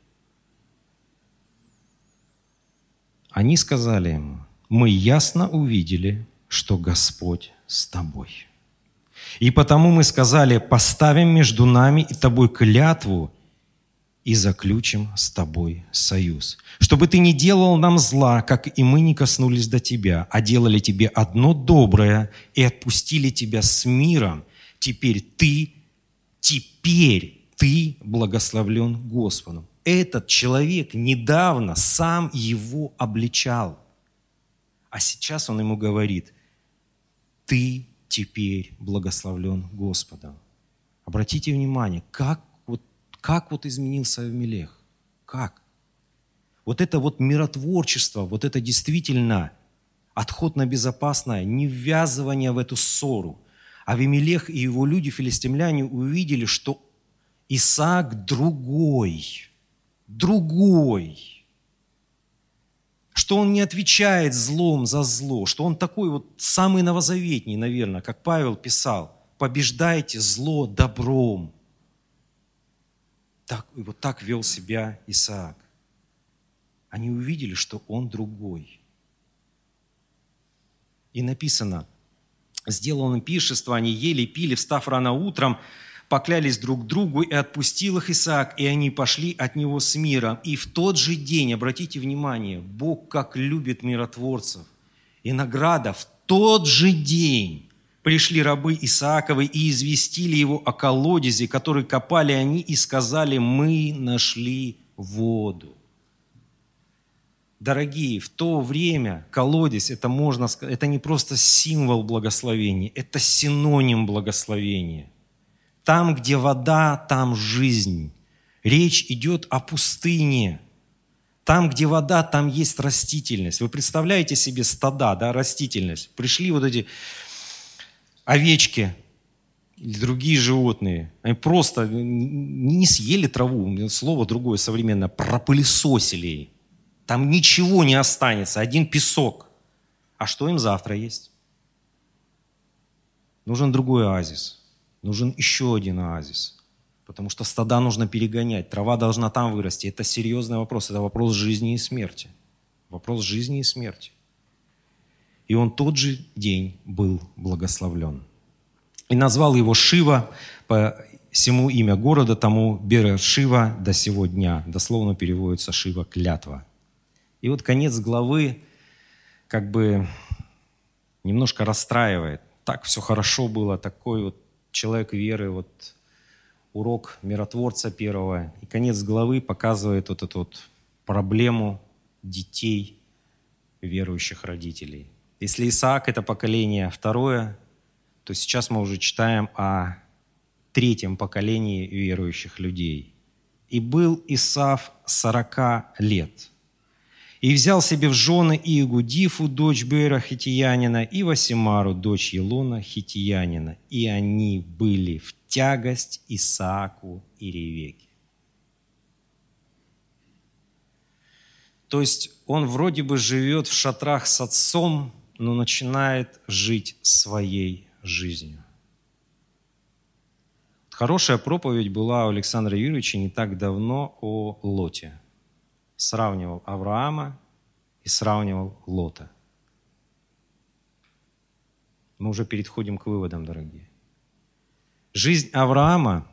Они сказали ему, мы ясно увидели, что Господь с тобой. И потому мы сказали, поставим между нами и тобой клятву и заключим с тобой союз. Чтобы ты не делал нам зла, как и мы не коснулись до тебя, а делали тебе одно доброе и отпустили тебя с миром. Теперь ты, теперь ты благословлен Господом. Этот человек недавно сам его обличал. А сейчас он ему говорит, ты теперь благословлен Господом. Обратите внимание, как как вот изменился Авимелех. Как? Вот это вот миротворчество, вот это действительно отход на безопасное, не ввязывание в эту ссору. Авимелех и его люди, филистимляне, увидели, что Исаак другой, другой что он не отвечает злом за зло, что он такой вот самый новозаветний, наверное, как Павел писал, побеждайте зло добром. Так, вот так вел себя Исаак. Они увидели, что он другой. И написано, сделал он пиршество, они ели, пили, встав рано утром, поклялись друг другу, и отпустил их Исаак, и они пошли от него с миром. И в тот же день, обратите внимание, Бог как любит миротворцев. И награда в тот же день пришли рабы Исааковы и известили его о колодезе, который копали они, и сказали, мы нашли воду. Дорогие, в то время колодец, это можно сказать, это не просто символ благословения, это синоним благословения – там, где вода, там жизнь. Речь идет о пустыне. Там, где вода, там есть растительность. Вы представляете себе стада, да, растительность. Пришли вот эти овечки или другие животные. Они просто не съели траву, слово другое современное, пропылесосили. Там ничего не останется, один песок. А что им завтра есть? Нужен другой оазис – Нужен еще один оазис. Потому что стада нужно перегонять, трава должна там вырасти. Это серьезный вопрос, это вопрос жизни и смерти. Вопрос жизни и смерти. И он тот же день был благословлен. И назвал его Шива по всему имя города тому Бера Шива до сего дня. Дословно переводится Шива клятва. И вот конец главы как бы немножко расстраивает. Так все хорошо было, такой вот человек веры, вот урок миротворца первого. И конец главы показывает вот эту вот проблему детей верующих родителей. Если Исаак – это поколение второе, то сейчас мы уже читаем о третьем поколении верующих людей. «И был Исав сорока лет, и взял себе в жены и Игудифу, дочь Бера Хитиянина, и Васимару, дочь Елона Хитиянина. И они были в тягость Исааку и Ревеке. То есть он вроде бы живет в шатрах с отцом, но начинает жить своей жизнью. Хорошая проповедь была у Александра Юрьевича не так давно о Лоте сравнивал Авраама и сравнивал Лота. Мы уже переходим к выводам, дорогие. Жизнь Авраама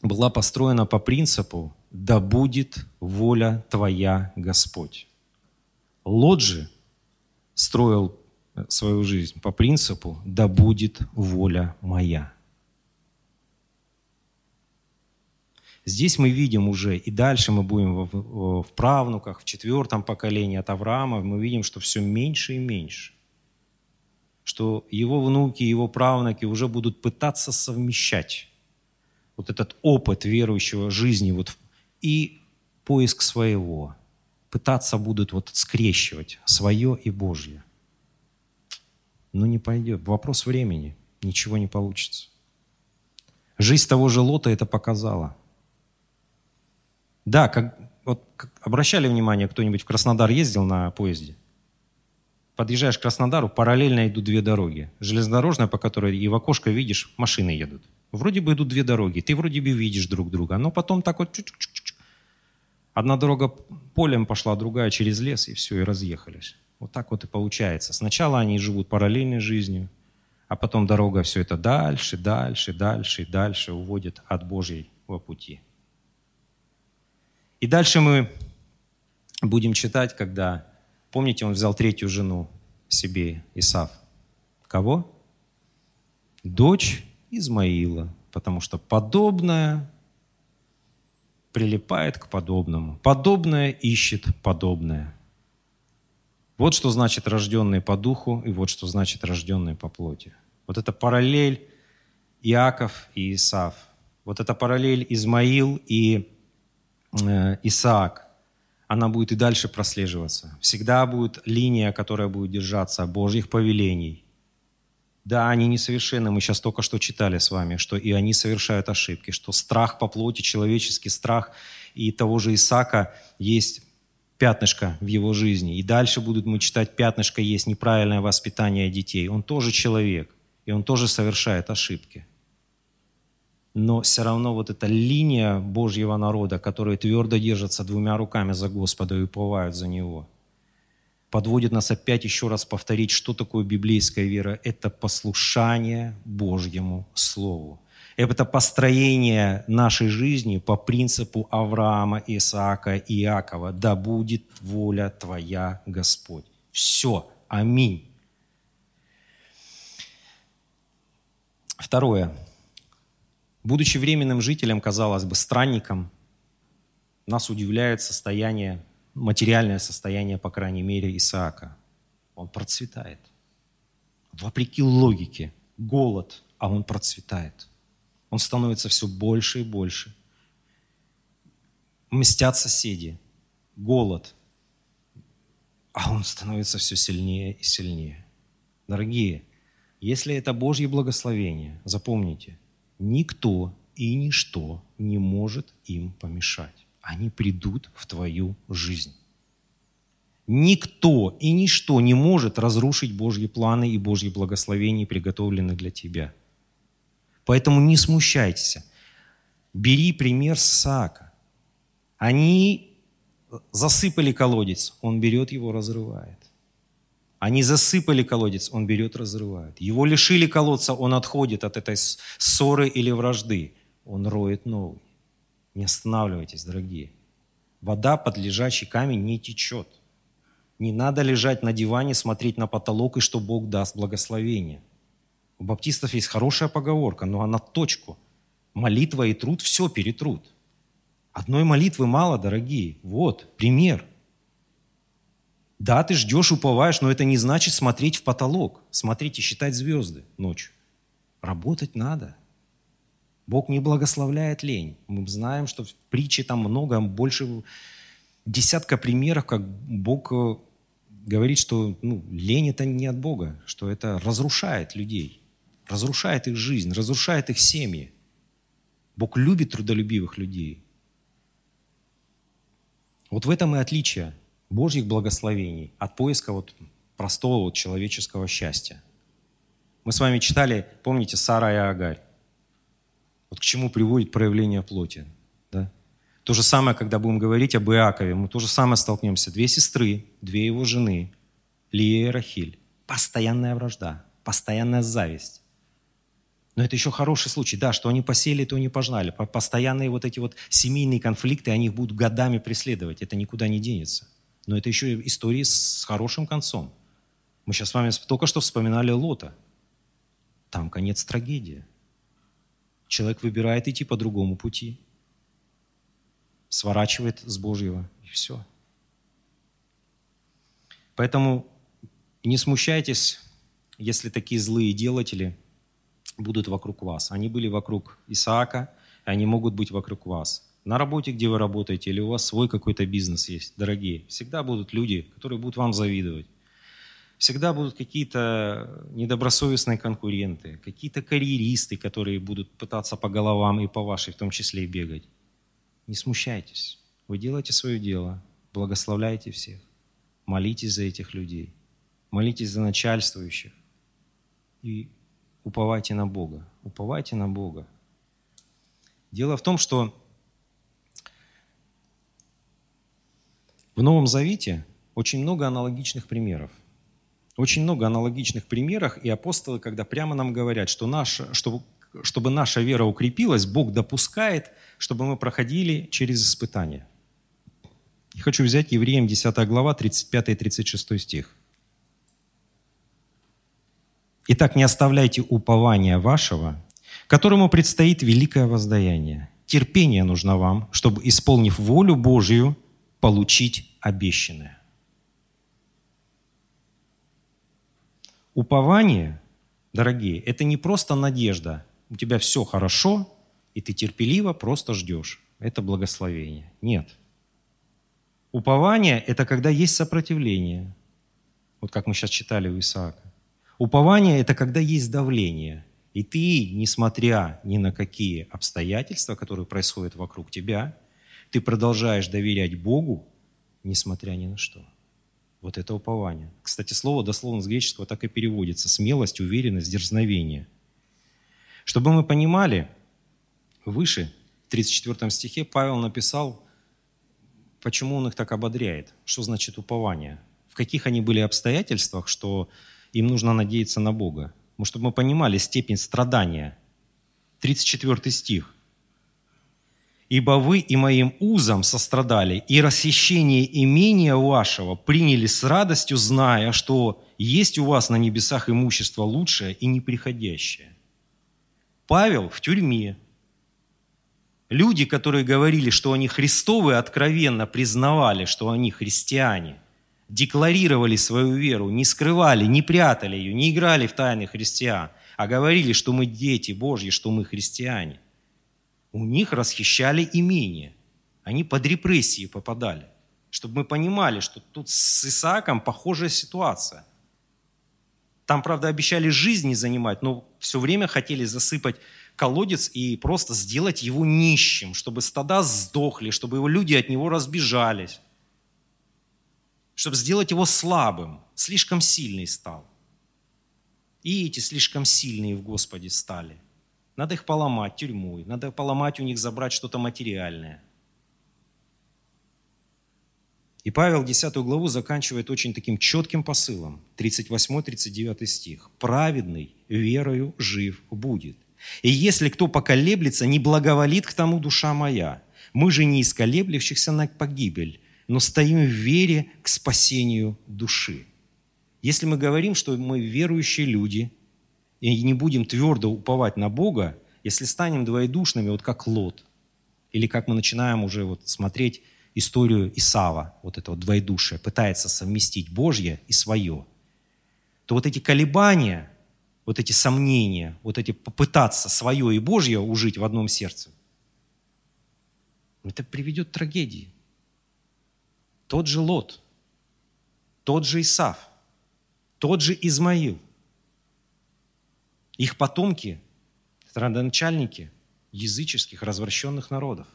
была построена по принципу «Да будет воля Твоя, Господь». Лот же строил свою жизнь по принципу «да будет воля моя». Здесь мы видим уже, и дальше мы будем в, в правнуках, в четвертом поколении от Авраама, мы видим, что все меньше и меньше. Что его внуки, его правнуки уже будут пытаться совмещать вот этот опыт верующего жизни вот, и поиск своего. Пытаться будут вот скрещивать свое и Божье. Но не пойдет. Вопрос времени. Ничего не получится. Жизнь того же Лота это показала – да, как, вот, как, обращали внимание, кто-нибудь в Краснодар ездил на поезде? Подъезжаешь к Краснодару, параллельно идут две дороги. Железнодорожная, по которой и в окошко видишь, машины едут. Вроде бы идут две дороги, ты вроде бы видишь друг друга, но потом так вот... Одна дорога полем пошла, другая через лес, и все, и разъехались. Вот так вот и получается. Сначала они живут параллельной жизнью, а потом дорога все это дальше, дальше, дальше дальше уводит от Божьего пути. И дальше мы будем читать, когда, помните, он взял третью жену себе, Исав. Кого? Дочь Измаила, потому что подобное прилипает к подобному. Подобное ищет подобное. Вот что значит рожденный по духу, и вот что значит рожденный по плоти. Вот это параллель Иаков и Исав. Вот это параллель Измаил и Э, Исаак, она будет и дальше прослеживаться. Всегда будет линия, которая будет держаться Божьих повелений. Да, они несовершенны, мы сейчас только что читали с вами, что и они совершают ошибки, что страх по плоти, человеческий страх и того же Исаака есть пятнышко в его жизни. И дальше будут мы читать пятнышко есть неправильное воспитание детей. Он тоже человек, и он тоже совершает ошибки но все равно вот эта линия Божьего народа, которые твердо держатся двумя руками за Господа и уповают за Него, подводит нас опять еще раз повторить, что такое библейская вера. Это послушание Божьему Слову. Это построение нашей жизни по принципу Авраама, Исаака Иакова. Да будет воля Твоя, Господь. Все. Аминь. Второе. Будучи временным жителем, казалось бы, странником, нас удивляет состояние, материальное состояние, по крайней мере, Исаака. Он процветает. Вопреки логике, голод, а он процветает. Он становится все больше и больше. Мстят соседи, голод, а он становится все сильнее и сильнее. Дорогие, если это Божье благословение, запомните – никто и ничто не может им помешать. Они придут в твою жизнь. Никто и ничто не может разрушить Божьи планы и Божьи благословения, приготовленные для тебя. Поэтому не смущайтесь. Бери пример с Исаака. Они засыпали колодец, он берет его, разрывает. Они засыпали колодец, он берет, разрывает. Его лишили колодца, он отходит от этой ссоры или вражды. Он роет новый. Не останавливайтесь, дорогие. Вода под лежачий камень не течет. Не надо лежать на диване, смотреть на потолок и что Бог даст благословение. У баптистов есть хорошая поговорка, но она точку. Молитва и труд все перетрут. Одной молитвы мало, дорогие. Вот, пример – да, ты ждешь, уповаешь, но это не значит смотреть в потолок, смотреть и считать звезды ночью. Работать надо. Бог не благословляет лень. Мы знаем, что в притче там много, больше десятка примеров, как Бог э, говорит, что ну, лень это не от Бога, что это разрушает людей, разрушает их жизнь, разрушает их семьи. Бог любит трудолюбивых людей. Вот в этом и отличие Божьих благословений, от поиска вот простого вот человеческого счастья. Мы с вами читали, помните, Сара и Агарь. Вот к чему приводит проявление плоти. Да? То же самое, когда будем говорить об Иакове, мы то же самое столкнемся. Две сестры, две его жены, Лия и Рахиль. Постоянная вражда, постоянная зависть. Но это еще хороший случай, да, что они посели, то не пожнали. Постоянные вот эти вот семейные конфликты, они их будут годами преследовать, это никуда не денется. Но это еще истории с хорошим концом. Мы сейчас с вами только что вспоминали Лота. Там конец трагедии. Человек выбирает идти по другому пути. Сворачивает с Божьего, и все. Поэтому не смущайтесь, если такие злые делатели будут вокруг вас. Они были вокруг Исаака, и они могут быть вокруг вас. На работе, где вы работаете, или у вас свой какой-то бизнес есть, дорогие, всегда будут люди, которые будут вам завидовать. Всегда будут какие-то недобросовестные конкуренты, какие-то карьеристы, которые будут пытаться по головам и по вашей в том числе и бегать. Не смущайтесь. Вы делаете свое дело, благословляйте всех, молитесь за этих людей, молитесь за начальствующих и уповайте на Бога. Уповайте на Бога. Дело в том, что в Новом Завете очень много аналогичных примеров – очень много аналогичных примеров, и апостолы, когда прямо нам говорят, что наша, чтобы, чтобы наша вера укрепилась, Бог допускает, чтобы мы проходили через испытания. Я хочу взять Евреям 10 глава, 35 и 36 стих. «Итак, не оставляйте упования вашего, которому предстоит великое воздаяние. Терпение нужно вам, чтобы, исполнив волю Божию, получить обещанное». Упование, дорогие, это не просто надежда. У тебя все хорошо, и ты терпеливо просто ждешь. Это благословение. Нет. Упование – это когда есть сопротивление. Вот как мы сейчас читали у Исаака. Упование – это когда есть давление. И ты, несмотря ни на какие обстоятельства, которые происходят вокруг тебя, ты продолжаешь доверять Богу, несмотря ни на что. Вот это упование. Кстати, слово дословно с греческого так и переводится. Смелость, уверенность, дерзновение. Чтобы мы понимали, выше, в 34 стихе, Павел написал, почему он их так ободряет. Что значит упование? В каких они были обстоятельствах, что им нужно надеяться на Бога. Ну, чтобы мы понимали степень страдания. 34 стих. Ибо вы и моим узом сострадали, и расхищение имения вашего приняли с радостью, зная, что есть у вас на небесах имущество лучшее и неприходящее. Павел в тюрьме. Люди, которые говорили, что они Христовы, откровенно признавали, что они христиане, декларировали свою веру, не скрывали, не прятали ее, не играли в тайны христиан, а говорили, что мы дети Божьи, что мы христиане – у них расхищали имение. Они под репрессии попадали. Чтобы мы понимали, что тут с Исааком похожая ситуация. Там, правда, обещали жизнь не занимать, но все время хотели засыпать колодец и просто сделать его нищим, чтобы стада сдохли, чтобы его люди от него разбежались, чтобы сделать его слабым, слишком сильный стал. И эти слишком сильные в Господе стали – надо их поломать тюрьмой, надо поломать у них, забрать что-то материальное. И Павел 10 главу заканчивает очень таким четким посылом, 38-39 стих. «Праведный верою жив будет. И если кто поколеблется, не благоволит к тому душа моя. Мы же не из колеблющихся на погибель, но стоим в вере к спасению души». Если мы говорим, что мы верующие люди, и не будем твердо уповать на Бога, если станем двоедушными, вот как Лот, или как мы начинаем уже вот смотреть историю Исава, вот этого двоедушия, пытается совместить Божье и свое, то вот эти колебания, вот эти сомнения, вот эти попытаться свое и Божье ужить в одном сердце, это приведет к трагедии. Тот же Лот, тот же Исав, тот же Измаил – их потомки – родоначальники языческих развращенных народов.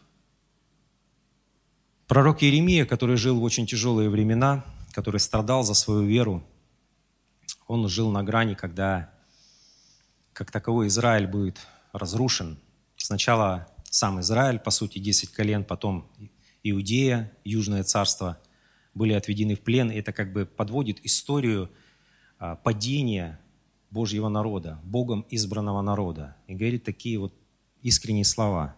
Пророк Иеремия, который жил в очень тяжелые времена, который страдал за свою веру, он жил на грани, когда как таковой Израиль будет разрушен. Сначала сам Израиль, по сути, 10 колен, потом Иудея, Южное царство были отведены в плен. Это как бы подводит историю а, падения Божьего народа, Богом избранного народа. И говорит такие вот искренние слова.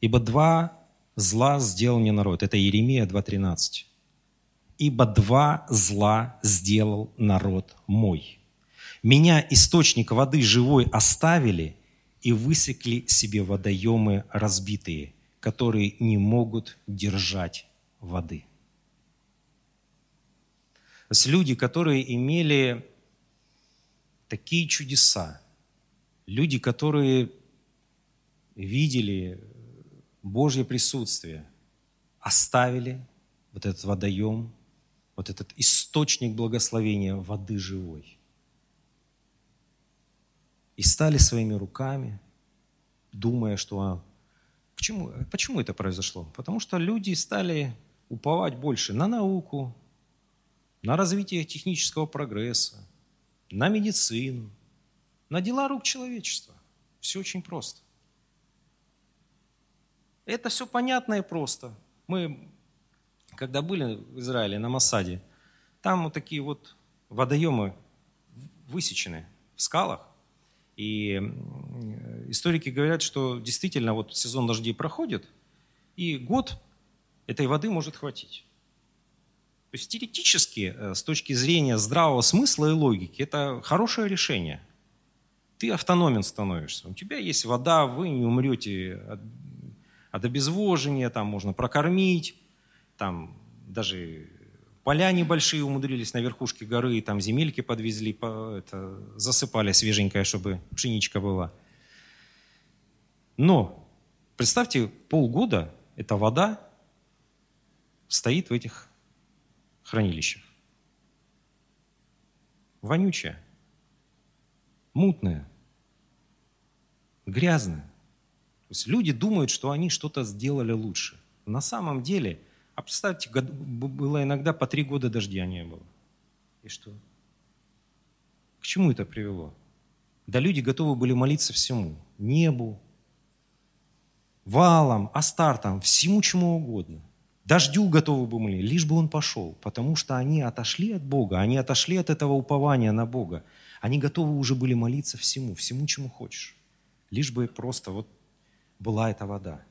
«Ибо два зла сделал мне народ». Это Иеремия 2.13. ибо два зла сделал народ мой. Меня, источник воды живой, оставили и высекли себе водоемы разбитые, которые не могут держать воды. То люди, которые имели такие чудеса, люди, которые видели Божье присутствие, оставили вот этот водоем, вот этот источник благословения воды живой. И стали своими руками, думая, что Почему, почему это произошло? Потому что люди стали уповать больше на науку, на развитие технического прогресса, на медицину, на дела рук человечества. Все очень просто. Это все понятно и просто. Мы, когда были в Израиле на Масаде, там вот такие вот водоемы высечены в скалах. И историки говорят, что действительно вот сезон дождей проходит, и год этой воды может хватить. То есть теоретически, э, с точки зрения здравого смысла и логики, это хорошее решение. Ты автономен становишься. У тебя есть вода, вы не умрете от от обезвоживания, там можно прокормить, там даже поля небольшие умудрились на верхушке горы, там земельки подвезли, это, засыпали свеженькое, чтобы пшеничка была. Но представьте, полгода эта вода стоит в этих хранилищах. Вонючая, мутная, грязная. То есть люди думают, что они что-то сделали лучше. На самом деле, а представьте, было иногда по три года дождя не было. И что? К чему это привело? Да люди готовы были молиться всему. Небу, валам, астартам, всему чему угодно. Дождю готовы были были, лишь бы он пошел, потому что они отошли от Бога, они отошли от этого упования на Бога. Они готовы уже были молиться всему, всему, чему хочешь. Лишь бы просто вот была эта вода.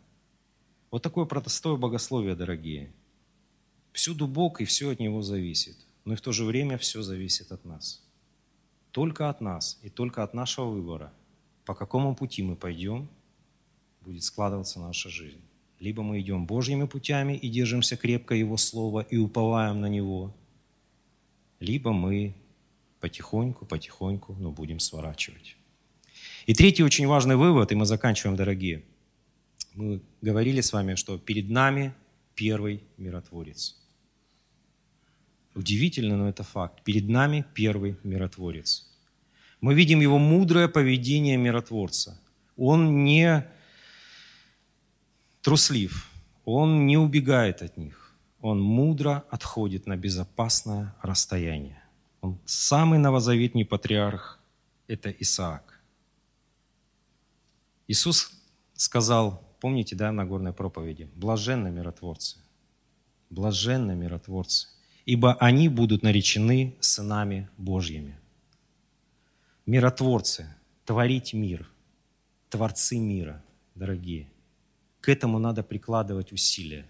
Вот такое простое богословие, дорогие. Всюду Бог, и все от Него зависит. Но и в то же время все зависит от нас. Только от нас и только от нашего выбора, по какому пути мы пойдем, будет складываться наша жизнь. Либо мы идем Божьими путями и держимся крепко Его Слова и уповаем на Него, либо мы потихоньку, потихоньку, но будем сворачивать. И третий очень важный вывод, и мы заканчиваем, дорогие – мы говорили с вами, что перед нами первый миротворец. Удивительно, но это факт. Перед нами первый миротворец. Мы видим его мудрое поведение миротворца. Он не труслив, он не убегает от них. Он мудро отходит на безопасное расстояние. Он самый новозаветний патриарх – это Исаак. Иисус сказал Помните, да, на горной проповеди? Блаженны миротворцы. Блаженны миротворцы, ибо они будут наречены сынами Божьими. Миротворцы, творить мир, творцы мира, дорогие. К этому надо прикладывать усилия.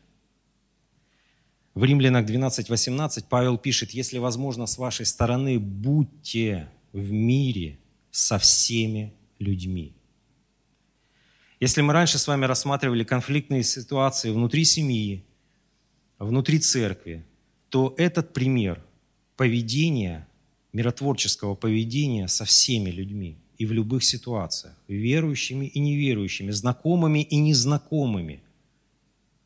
В Римлянах 12.18 Павел пишет, если возможно с вашей стороны, будьте в мире со всеми людьми. Если мы раньше с вами рассматривали конфликтные ситуации внутри семьи, внутри церкви, то этот пример поведения, миротворческого поведения со всеми людьми и в любых ситуациях, верующими и неверующими, знакомыми и незнакомыми.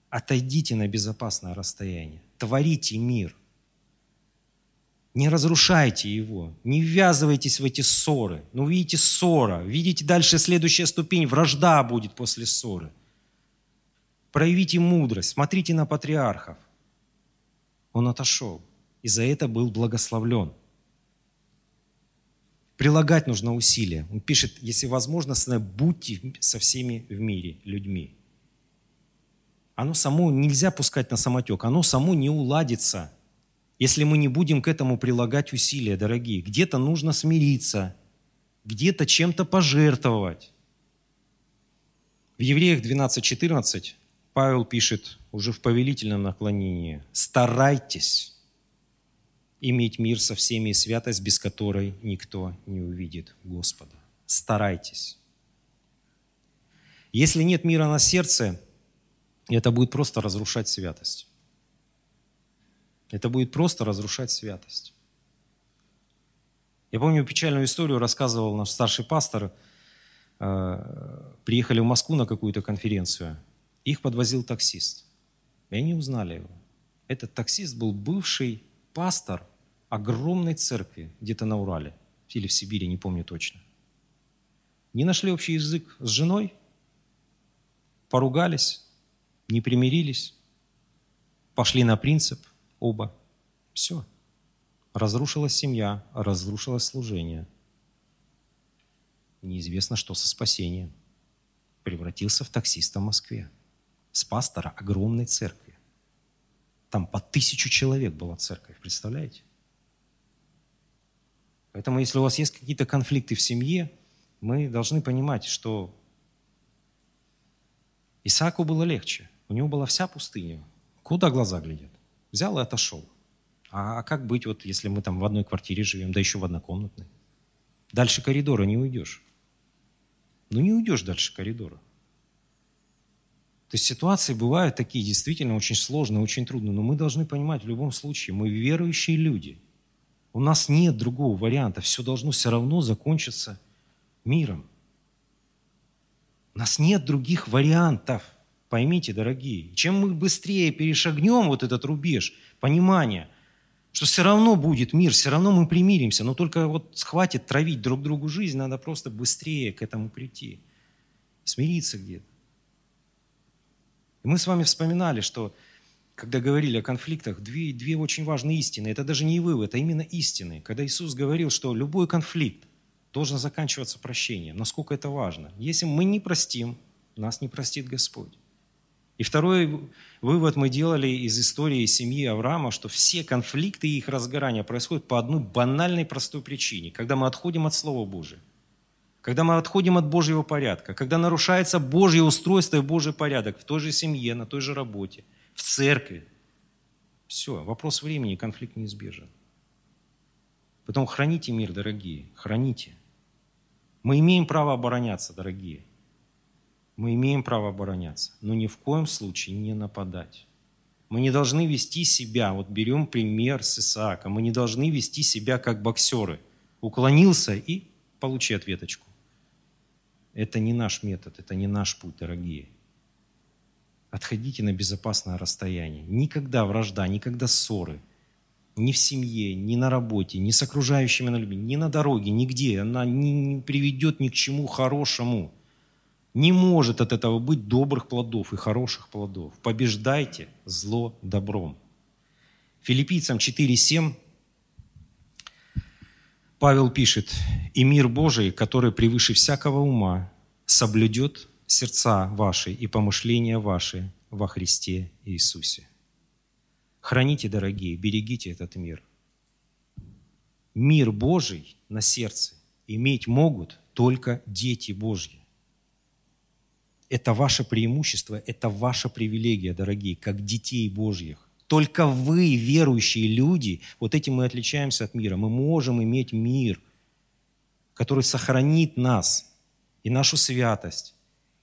Отойдите на безопасное расстояние, творите мир, не разрушайте его, не ввязывайтесь в эти ссоры. Ну, видите, ссора. Видите, дальше следующая ступень, вражда будет после ссоры. Проявите мудрость, смотрите на патриархов. Он отошел, и за это был благословлен. Прилагать нужно усилия. Он пишет, если возможно, будьте со всеми в мире людьми. Оно само нельзя пускать на самотек, оно само не уладится – если мы не будем к этому прилагать усилия, дорогие. Где-то нужно смириться, где-то чем-то пожертвовать. В Евреях 12.14 Павел пишет уже в повелительном наклонении, старайтесь иметь мир со всеми и святость, без которой никто не увидит Господа. Старайтесь. Если нет мира на сердце, это будет просто разрушать святость. Это будет просто разрушать святость. Я помню печальную историю, рассказывал наш старший пастор. Э, приехали в Москву на какую-то конференцию. Их подвозил таксист. И они узнали его. Этот таксист был бывший пастор огромной церкви где-то на Урале или в Сибири, не помню точно. Не нашли общий язык с женой, поругались, не примирились, пошли на принцип оба. Все. Разрушилась семья, разрушилось служение. Неизвестно, что со спасением. Превратился в таксиста в Москве. С пастора огромной церкви. Там по тысячу человек была церковь, представляете? Поэтому, если у вас есть какие-то конфликты в семье, мы должны понимать, что Исааку было легче. У него была вся пустыня. Куда глаза глядят? Взял и отошел. А, а как быть, вот, если мы там в одной квартире живем, да еще в однокомнатной? Дальше коридора не уйдешь. Ну не уйдешь дальше коридора. То есть ситуации бывают такие действительно очень сложные, очень трудные, но мы должны понимать в любом случае, мы верующие люди. У нас нет другого варианта, все должно все равно закончиться миром. У нас нет других вариантов. Поймите, дорогие, чем мы быстрее перешагнем вот этот рубеж понимания – что все равно будет мир, все равно мы примиримся, но только вот хватит травить друг другу жизнь, надо просто быстрее к этому прийти, смириться где-то. И мы с вами вспоминали, что когда говорили о конфликтах, две, две очень важные истины. Это даже не вывод, а именно истины. Когда Иисус говорил, что любой конфликт должен заканчиваться прощением. Насколько это важно. Если мы не простим, нас не простит Господь. И второй вывод мы делали из истории семьи Авраама, что все конфликты и их разгорания происходят по одной банальной простой причине, когда мы отходим от Слова Божия, когда мы отходим от Божьего порядка, когда нарушается Божье устройство и Божий порядок в той же семье, на той же работе, в церкви. Все, вопрос времени, конфликт неизбежен. Потом храните мир, дорогие, храните. Мы имеем право обороняться, дорогие. Мы имеем право обороняться, но ни в коем случае не нападать. Мы не должны вести себя, вот берем пример с Исааком, мы не должны вести себя как боксеры. Уклонился и получи ответочку. Это не наш метод, это не наш путь, дорогие. Отходите на безопасное расстояние. Никогда вражда, никогда ссоры. Ни в семье, ни на работе, ни с окружающими на любви, ни на дороге, нигде. Она не приведет ни к чему хорошему. Не может от этого быть добрых плодов и хороших плодов. Побеждайте зло добром. Филиппийцам 4.7 Павел пишет, «И мир Божий, который превыше всякого ума, соблюдет сердца ваши и помышления ваши во Христе Иисусе». Храните, дорогие, берегите этот мир. Мир Божий на сердце иметь могут только дети Божьи. Это ваше преимущество, это ваша привилегия, дорогие, как детей Божьих. Только вы, верующие люди, вот этим мы отличаемся от мира. Мы можем иметь мир, который сохранит нас и нашу святость,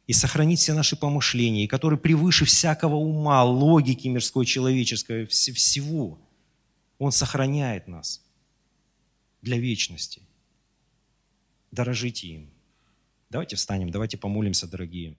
и сохранит все наши помышления, и который превыше всякого ума, логики мирской, человеческой, всего. Он сохраняет нас для вечности. Дорожите им. Давайте встанем, давайте помолимся, дорогие.